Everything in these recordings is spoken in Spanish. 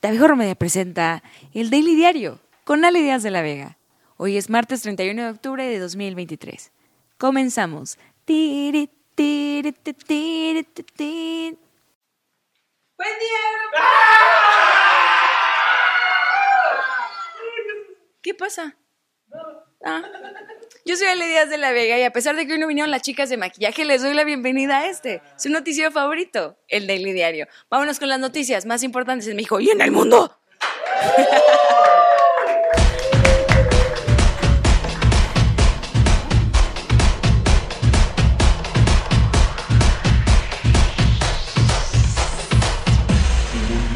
David Media presenta el Daily Diario con Ale Díaz de la Vega. Hoy es martes 31 de octubre de 2023. Comenzamos. Buen día. ¿Qué pasa? Ah. Yo soy Ale Díaz de la Vega y a pesar de que hoy no vinieron las chicas de maquillaje, les doy la bienvenida a este, su noticiero favorito, el Daily Diario. Vámonos con las noticias más importantes en México y en el mundo.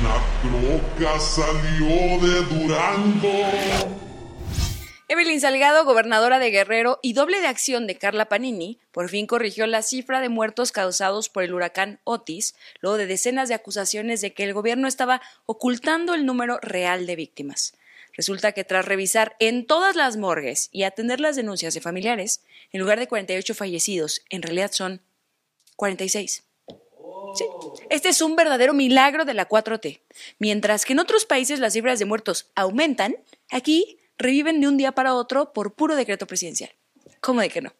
Una troca salió de Durango. Evelyn Salgado, gobernadora de Guerrero y doble de acción de Carla Panini, por fin corrigió la cifra de muertos causados por el huracán Otis, luego de decenas de acusaciones de que el gobierno estaba ocultando el número real de víctimas. Resulta que tras revisar en todas las morgues y atender las denuncias de familiares, en lugar de 48 fallecidos, en realidad son 46. Sí. Este es un verdadero milagro de la 4T. Mientras que en otros países las cifras de muertos aumentan, aquí reviven de un día para otro por puro decreto presidencial. ¿Cómo de que no?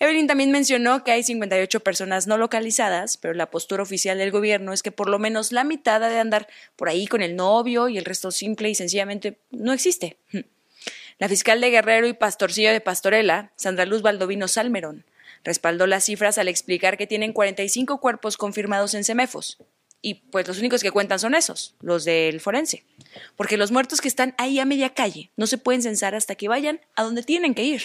Evelyn también mencionó que hay 58 personas no localizadas, pero la postura oficial del gobierno es que por lo menos la mitad ha de andar por ahí con el novio y el resto simple y sencillamente no existe. La fiscal de Guerrero y pastorcillo de Pastorela, Sandra Luz Baldovino Salmerón, respaldó las cifras al explicar que tienen 45 cuerpos confirmados en Semefos, y pues los únicos que cuentan son esos, los del forense. Porque los muertos que están ahí a media calle no se pueden censar hasta que vayan a donde tienen que ir.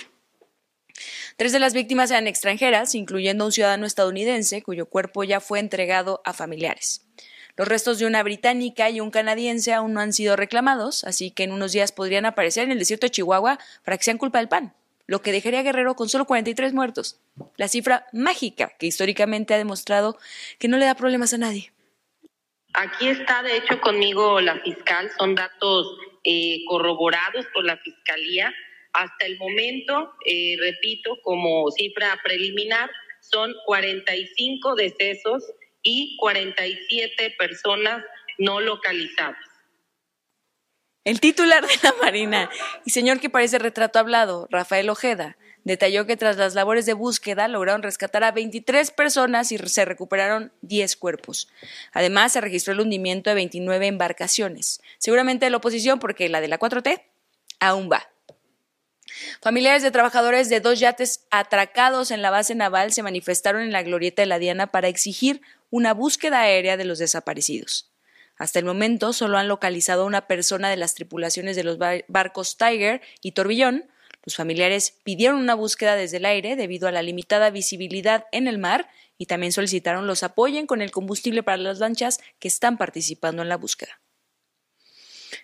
Tres de las víctimas eran extranjeras, incluyendo un ciudadano estadounidense cuyo cuerpo ya fue entregado a familiares. Los restos de una británica y un canadiense aún no han sido reclamados, así que en unos días podrían aparecer en el desierto de Chihuahua para que sean culpa del pan, lo que dejaría Guerrero con solo 43 muertos. La cifra mágica que históricamente ha demostrado que no le da problemas a nadie. Aquí está, de hecho, conmigo la fiscal. Son datos eh, corroborados por la fiscalía. Hasta el momento, eh, repito, como cifra preliminar, son 45 decesos y 47 personas no localizadas. El titular de la Marina y señor que parece retrato hablado, Rafael Ojeda, detalló que tras las labores de búsqueda lograron rescatar a 23 personas y se recuperaron 10 cuerpos. Además, se registró el hundimiento de 29 embarcaciones, seguramente de la oposición porque la de la 4T aún va. Familiares de trabajadores de dos yates atracados en la base naval se manifestaron en la glorieta de la Diana para exigir una búsqueda aérea de los desaparecidos. Hasta el momento solo han localizado una persona de las tripulaciones de los barcos Tiger y Torbillón, los familiares pidieron una búsqueda desde el aire debido a la limitada visibilidad en el mar y también solicitaron los apoyen con el combustible para las lanchas que están participando en la búsqueda.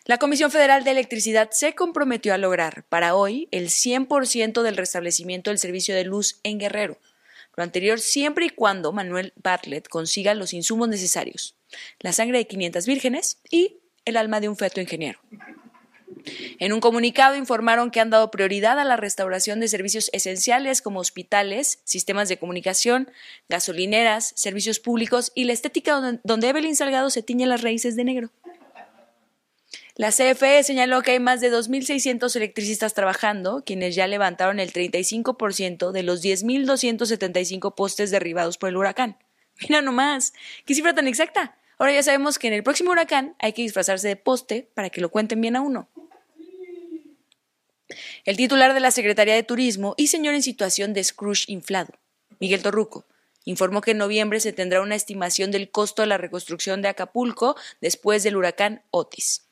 La Comisión Federal de Electricidad se comprometió a lograr para hoy el 100% del restablecimiento del servicio de luz en Guerrero. Lo anterior siempre y cuando Manuel Bartlett consiga los insumos necesarios, la sangre de 500 vírgenes y el alma de un feto ingeniero. En un comunicado informaron que han dado prioridad a la restauración de servicios esenciales como hospitales, sistemas de comunicación, gasolineras, servicios públicos y la estética donde Evelyn Salgado se tiñe las raíces de negro. La CFE señaló que hay más de 2.600 electricistas trabajando, quienes ya levantaron el 35% de los 10.275 postes derribados por el huracán. Mira nomás, qué cifra tan exacta. Ahora ya sabemos que en el próximo huracán hay que disfrazarse de poste para que lo cuenten bien a uno. El titular de la Secretaría de Turismo y señor en situación de Scrooge inflado, Miguel Torruco, informó que en noviembre se tendrá una estimación del costo de la reconstrucción de Acapulco después del huracán Otis.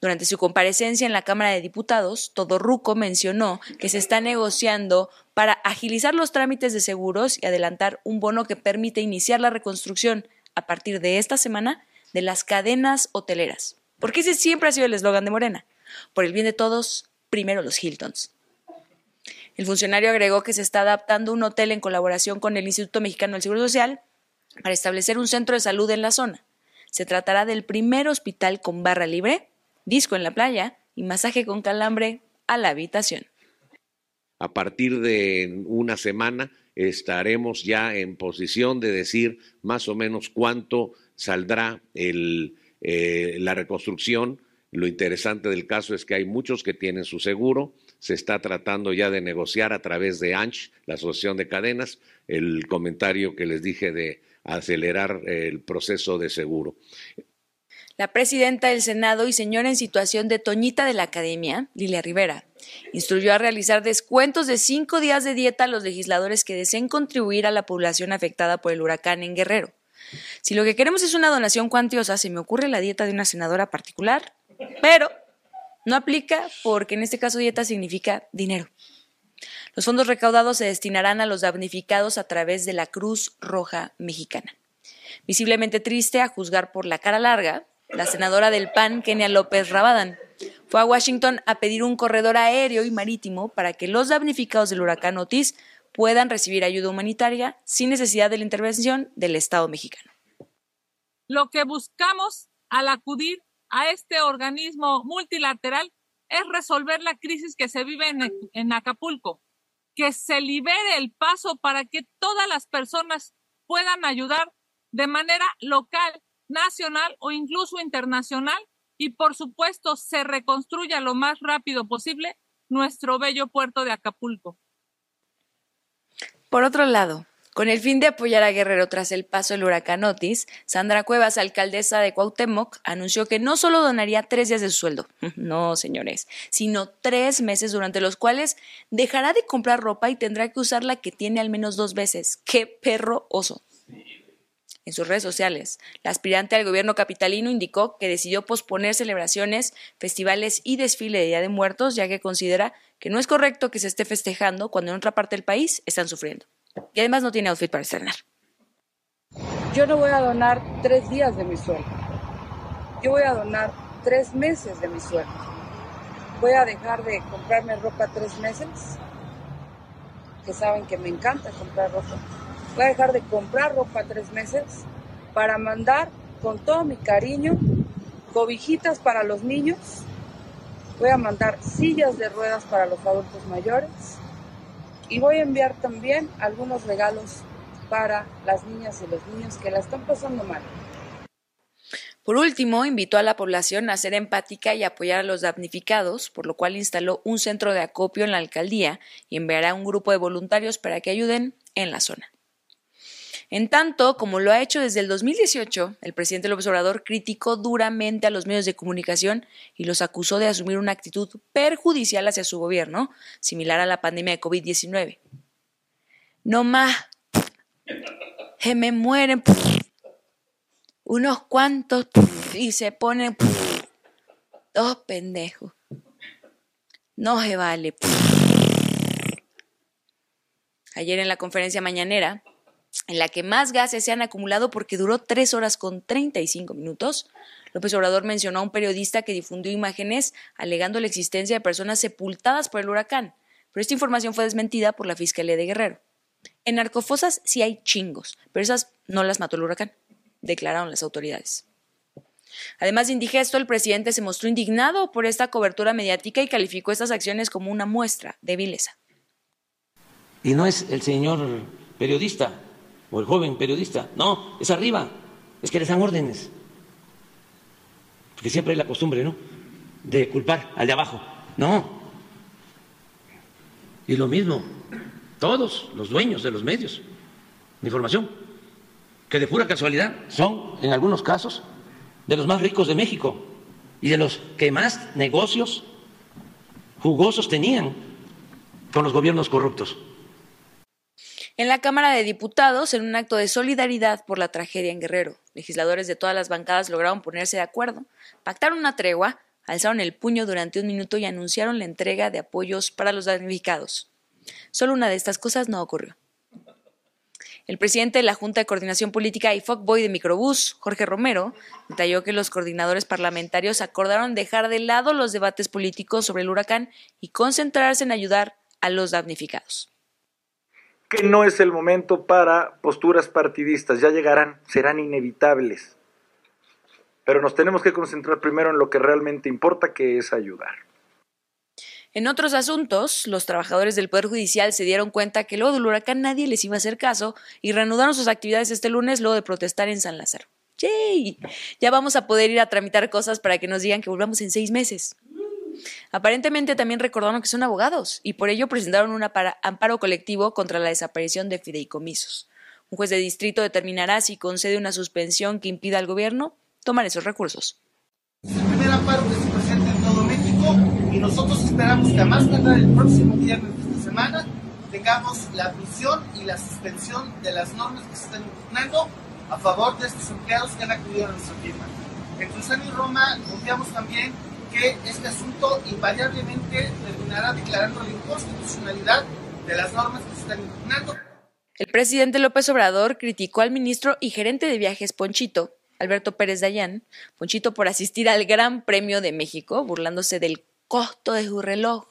Durante su comparecencia en la Cámara de Diputados, Torruco mencionó que se está negociando para agilizar los trámites de seguros y adelantar un bono que permite iniciar la reconstrucción a partir de esta semana de las cadenas hoteleras. Porque ese siempre ha sido el eslogan de Morena. Por el bien de todos, primero los Hiltons. El funcionario agregó que se está adaptando un hotel en colaboración con el Instituto Mexicano del Seguro Social para establecer un centro de salud en la zona. Se tratará del primer hospital con barra libre, disco en la playa y masaje con calambre a la habitación. A partir de una semana estaremos ya en posición de decir más o menos cuánto saldrá eh, la reconstrucción. Lo interesante del caso es que hay muchos que tienen su seguro, se está tratando ya de negociar a través de ANCH, la Asociación de Cadenas, el comentario que les dije de acelerar el proceso de seguro. La presidenta del Senado y señora en situación de Toñita de la Academia, Lilia Rivera, instruyó a realizar descuentos de cinco días de dieta a los legisladores que deseen contribuir a la población afectada por el huracán en Guerrero. Si lo que queremos es una donación cuantiosa, se me ocurre la dieta de una senadora particular, pero no aplica porque en este caso dieta significa dinero. Los fondos recaudados se destinarán a los damnificados a través de la Cruz Roja Mexicana. Visiblemente triste, a juzgar por la cara larga, la senadora del PAN, Kenia López Rabadán, fue a Washington a pedir un corredor aéreo y marítimo para que los damnificados del huracán Otis puedan recibir ayuda humanitaria sin necesidad de la intervención del Estado mexicano. Lo que buscamos al acudir a este organismo multilateral es resolver la crisis que se vive en, Acapulco, que se libere el paso para que todas las personas puedan ayudar de manera local, nacional o incluso internacional y por supuesto se reconstruya lo más rápido posible nuestro bello puerto de Acapulco. Por otro lado, con el fin de apoyar a Guerrero tras el paso del huracán Otis, Sandra Cuevas, alcaldesa de Cuauhtémoc, anunció que no solo donaría tres días de su sueldo, no señores, sino tres meses durante los cuales dejará de comprar ropa y tendrá que usar la que tiene al menos dos veces. ¡Qué perro oso! En sus redes sociales, la aspirante al gobierno capitalino indicó que decidió posponer celebraciones, festivales y desfile de Día de Muertos, ya que considera que no es correcto que se esté festejando cuando en otra parte del país están sufriendo. Y además no tiene outfit para estrenar. Yo no voy a donar tres días de mi sueldo. Yo voy a donar tres meses de mi sueldo. Voy a dejar de comprarme ropa tres meses, que saben que me encanta comprar ropa Voy a dejar de comprar ropa tres meses para mandar con todo mi cariño cobijitas para los niños. Voy a mandar sillas de ruedas para los adultos mayores. Y voy a enviar también algunos regalos para las niñas y los niños que la están pasando mal. Por último, invitó a la población a ser empática y apoyar a los damnificados, por lo cual instaló un centro de acopio en la alcaldía y enviará un grupo de voluntarios para que ayuden en la zona. En tanto, como lo ha hecho desde el 2018, el presidente López Obrador criticó duramente a los medios de comunicación y los acusó de asumir una actitud perjudicial hacia su gobierno, similar a la pandemia de COVID-19. No más. Se me mueren. Unos cuantos. Y se ponen. Dos pendejos. No se vale. Ayer en la conferencia mañanera, en la que más gases se han acumulado porque duró tres horas con 35 minutos. López Obrador mencionó a un periodista que difundió imágenes alegando la existencia de personas sepultadas por el huracán, pero esta información fue desmentida por la Fiscalía de Guerrero. En narcofosas sí hay chingos, pero esas no las mató el huracán, declararon las autoridades. Además de indigesto, el presidente se mostró indignado por esta cobertura mediática y calificó estas acciones como una muestra de vileza. Y no es el señor periodista, o el joven periodista. No, es arriba, es que les dan órdenes. Porque siempre hay la costumbre, ¿no? De culpar al de abajo. No. Y lo mismo, todos los dueños de los medios de información, que de pura casualidad son, en algunos casos, de los más ricos de México y de los que más negocios jugosos tenían con los gobiernos corruptos. En la Cámara de Diputados, en un acto de solidaridad por la tragedia en Guerrero, legisladores de todas las bancadas lograron ponerse de acuerdo, pactaron una tregua, alzaron el puño durante un minuto y anunciaron la entrega de apoyos para los damnificados. Solo una de estas cosas no ocurrió. El presidente de la Junta de Coordinación Política y Boy de Microbús, Jorge Romero, detalló que los coordinadores parlamentarios acordaron dejar de lado los debates políticos sobre el huracán y concentrarse en ayudar a los damnificados que no es el momento para posturas partidistas, ya llegarán, serán inevitables. Pero nos tenemos que concentrar primero en lo que realmente importa, que es ayudar. En otros asuntos, los trabajadores del Poder Judicial se dieron cuenta que luego del huracán nadie les iba a hacer caso y reanudaron sus actividades este lunes luego de protestar en San Lázaro. ¡Yay! Ya vamos a poder ir a tramitar cosas para que nos digan que volvamos en seis meses. Aparentemente también recordaron que son abogados y por ello presentaron un amparo colectivo contra la desaparición de fideicomisos. Un juez de distrito determinará si concede una suspensión que impida al gobierno tomar esos recursos. El primer amparo que se presenta en todo México y nosotros esperamos que a más tardar el próximo viernes de esta semana tengamos la admisión y la suspensión de las normas que se están impugnando a favor de estos empleados que han acudido a nuestra firma. En Cruzano y Roma confiamos también que este asunto invariablemente terminará declarando la inconstitucionalidad de las normas que se están impugnando. El presidente López Obrador criticó al ministro y gerente de viajes Ponchito, Alberto Pérez Dayán, Ponchito por asistir al Gran Premio de México, burlándose del costo de su reloj,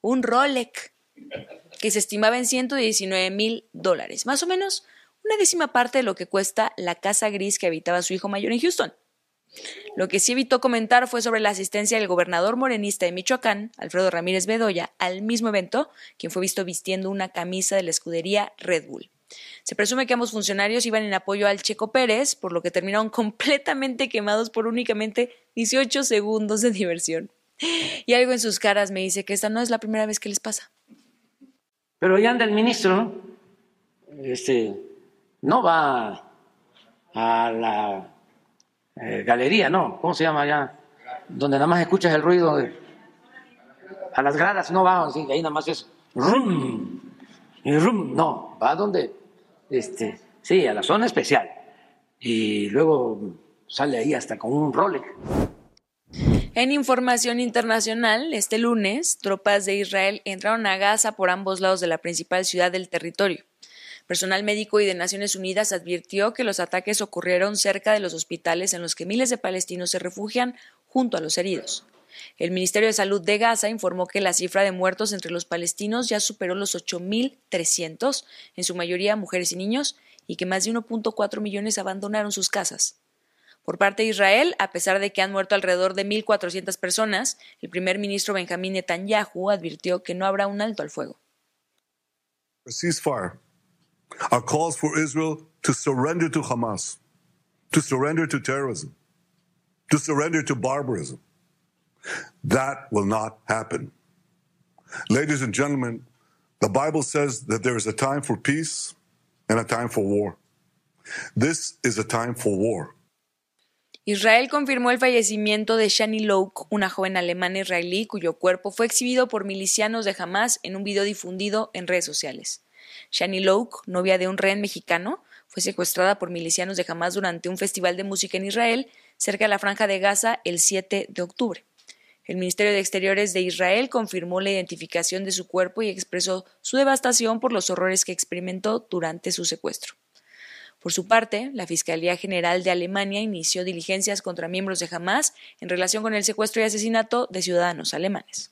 un Rolex, que se estimaba en 119 mil dólares, más o menos una décima parte de lo que cuesta la casa gris que habitaba su hijo mayor en Houston. Lo que sí evitó comentar fue sobre la asistencia del gobernador morenista de Michoacán, Alfredo Ramírez Bedoya, al mismo evento, quien fue visto vistiendo una camisa de la escudería Red Bull. Se presume que ambos funcionarios iban en apoyo al Checo Pérez, por lo que terminaron completamente quemados por únicamente 18 segundos de diversión. Y algo en sus caras me dice que esta no es la primera vez que les pasa. Pero ya anda el ministro, ¿no? Este, no va a la eh, galería, ¿no? ¿Cómo se llama allá? Donde nada más escuchas el ruido de... A las gradas no va, así, ahí nada más es rum, y rum, no, va donde, este, sí, a la zona especial. Y luego sale ahí hasta con un Rolex. En información internacional, este lunes, tropas de Israel entraron a Gaza por ambos lados de la principal ciudad del territorio. Personal médico y de Naciones Unidas advirtió que los ataques ocurrieron cerca de los hospitales en los que miles de palestinos se refugian junto a los heridos. El Ministerio de Salud de Gaza informó que la cifra de muertos entre los palestinos ya superó los 8.300, en su mayoría mujeres y niños, y que más de 1.4 millones abandonaron sus casas. Por parte de Israel, a pesar de que han muerto alrededor de 1.400 personas, el primer ministro Benjamín Netanyahu advirtió que no habrá un alto al fuego. Are calls for Israel to surrender to Hamas, to surrender to terrorism, to surrender to barbarism. That will not happen. Ladies and gentlemen, the Bible says that there is a time for peace and a time for war. This is a time for war. Israel confirmó el fallecimiento de Shani Louk, una joven alemana israelí cuyo cuerpo fue exhibido por milicianos de Hamas en un video difundido en redes sociales. Shani Louk, novia de un rehén mexicano, fue secuestrada por milicianos de Hamas durante un festival de música en Israel, cerca de la franja de Gaza, el 7 de octubre. El Ministerio de Exteriores de Israel confirmó la identificación de su cuerpo y expresó su devastación por los horrores que experimentó durante su secuestro. Por su parte, la Fiscalía General de Alemania inició diligencias contra miembros de Hamas en relación con el secuestro y asesinato de ciudadanos alemanes.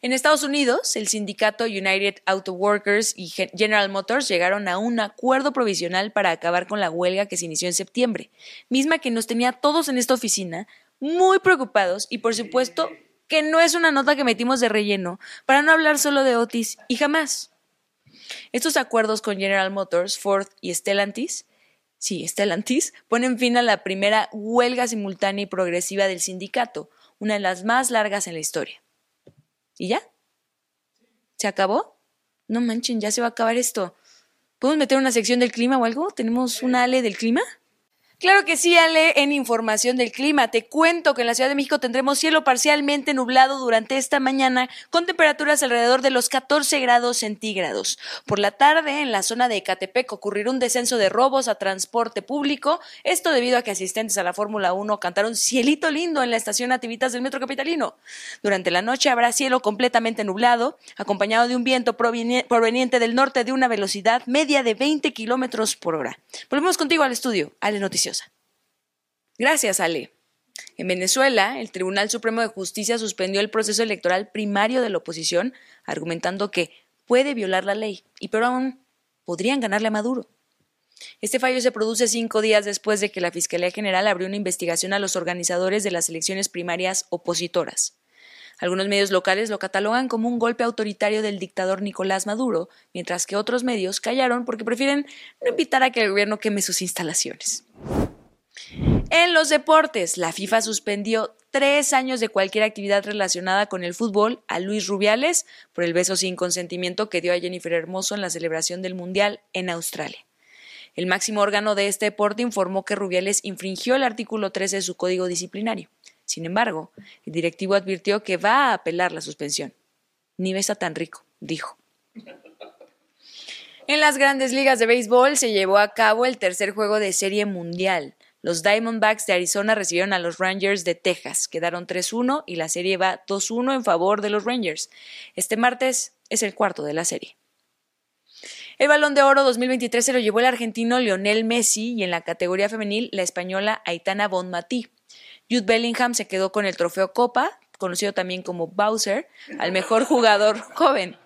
En Estados Unidos, el sindicato United Auto Workers y General Motors llegaron a un acuerdo provisional para acabar con la huelga que se inició en septiembre, misma que nos tenía todos en esta oficina muy preocupados y por supuesto que no es una nota que metimos de relleno para no hablar solo de Otis y jamás. Estos acuerdos con General Motors, Ford y Stellantis sí, Stellantis, ponen fin a la primera huelga simultánea y progresiva del sindicato, una de las más largas en la historia. ¿Y ya? ¿Se acabó? No manchen, ya se va a acabar esto. ¿Podemos meter una sección del clima o algo? ¿Tenemos una ale del clima? Claro que sí, Ale, en información del clima. Te cuento que en la Ciudad de México tendremos cielo parcialmente nublado durante esta mañana con temperaturas alrededor de los 14 grados centígrados. Por la tarde, en la zona de Ecatepec ocurrirá un descenso de robos a transporte público. Esto debido a que asistentes a la Fórmula 1 cantaron cielito lindo en la estación Nativitas del Metro Capitalino. Durante la noche habrá cielo completamente nublado, acompañado de un viento proveniente del norte de una velocidad media de 20 kilómetros por hora. Volvemos contigo al estudio, Ale Noticias. Gracias, Ale. En Venezuela, el Tribunal Supremo de Justicia suspendió el proceso electoral primario de la oposición, argumentando que puede violar la ley y pero aún podrían ganarle a Maduro. Este fallo se produce cinco días después de que la Fiscalía General abrió una investigación a los organizadores de las elecciones primarias opositoras. Algunos medios locales lo catalogan como un golpe autoritario del dictador Nicolás Maduro, mientras que otros medios callaron porque prefieren no invitar a que el gobierno queme sus instalaciones. En los deportes, la FIFA suspendió tres años de cualquier actividad relacionada con el fútbol a Luis Rubiales por el beso sin consentimiento que dio a Jennifer Hermoso en la celebración del Mundial en Australia. El máximo órgano de este deporte informó que Rubiales infringió el artículo 13 de su código disciplinario. Sin embargo, el directivo advirtió que va a apelar la suspensión. Ni besa tan rico, dijo. En las grandes ligas de béisbol se llevó a cabo el tercer juego de serie mundial. Los Diamondbacks de Arizona recibieron a los Rangers de Texas. Quedaron 3-1 y la serie va 2-1 en favor de los Rangers. Este martes es el cuarto de la serie. El Balón de Oro 2023 se lo llevó el argentino Lionel Messi y en la categoría femenil la española Aitana Bonmatí. Jude Bellingham se quedó con el trofeo Copa, conocido también como Bowser, al mejor jugador joven.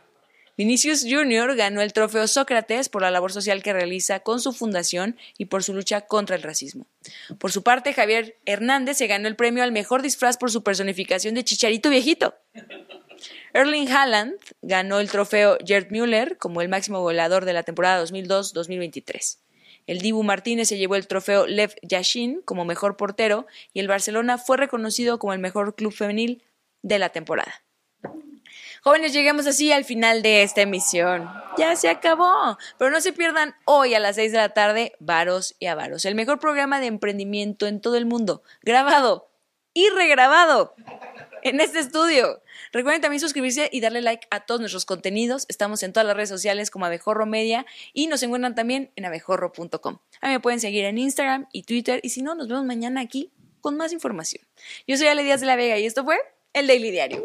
Vinicius Jr. ganó el trofeo Sócrates por la labor social que realiza con su fundación y por su lucha contra el racismo. Por su parte, Javier Hernández se ganó el premio al mejor disfraz por su personificación de Chicharito Viejito. Erling Haaland ganó el trofeo Gerd Müller como el máximo goleador de la temporada 2002-2023. El Dibu Martínez se llevó el trofeo Lev Yashin como mejor portero y el Barcelona fue reconocido como el mejor club femenil de la temporada. Jóvenes, llegamos así al final de esta emisión. Ya se acabó. Pero no se pierdan hoy a las 6 de la tarde, Varos y Avaros, el mejor programa de emprendimiento en todo el mundo, grabado y regrabado en este estudio. Recuerden también suscribirse y darle like a todos nuestros contenidos. Estamos en todas las redes sociales como Abejorro Media y nos encuentran también en abejorro.com. A mí me pueden seguir en Instagram y Twitter y si no, nos vemos mañana aquí con más información. Yo soy Ale Díaz de la Vega y esto fue el Daily Diario.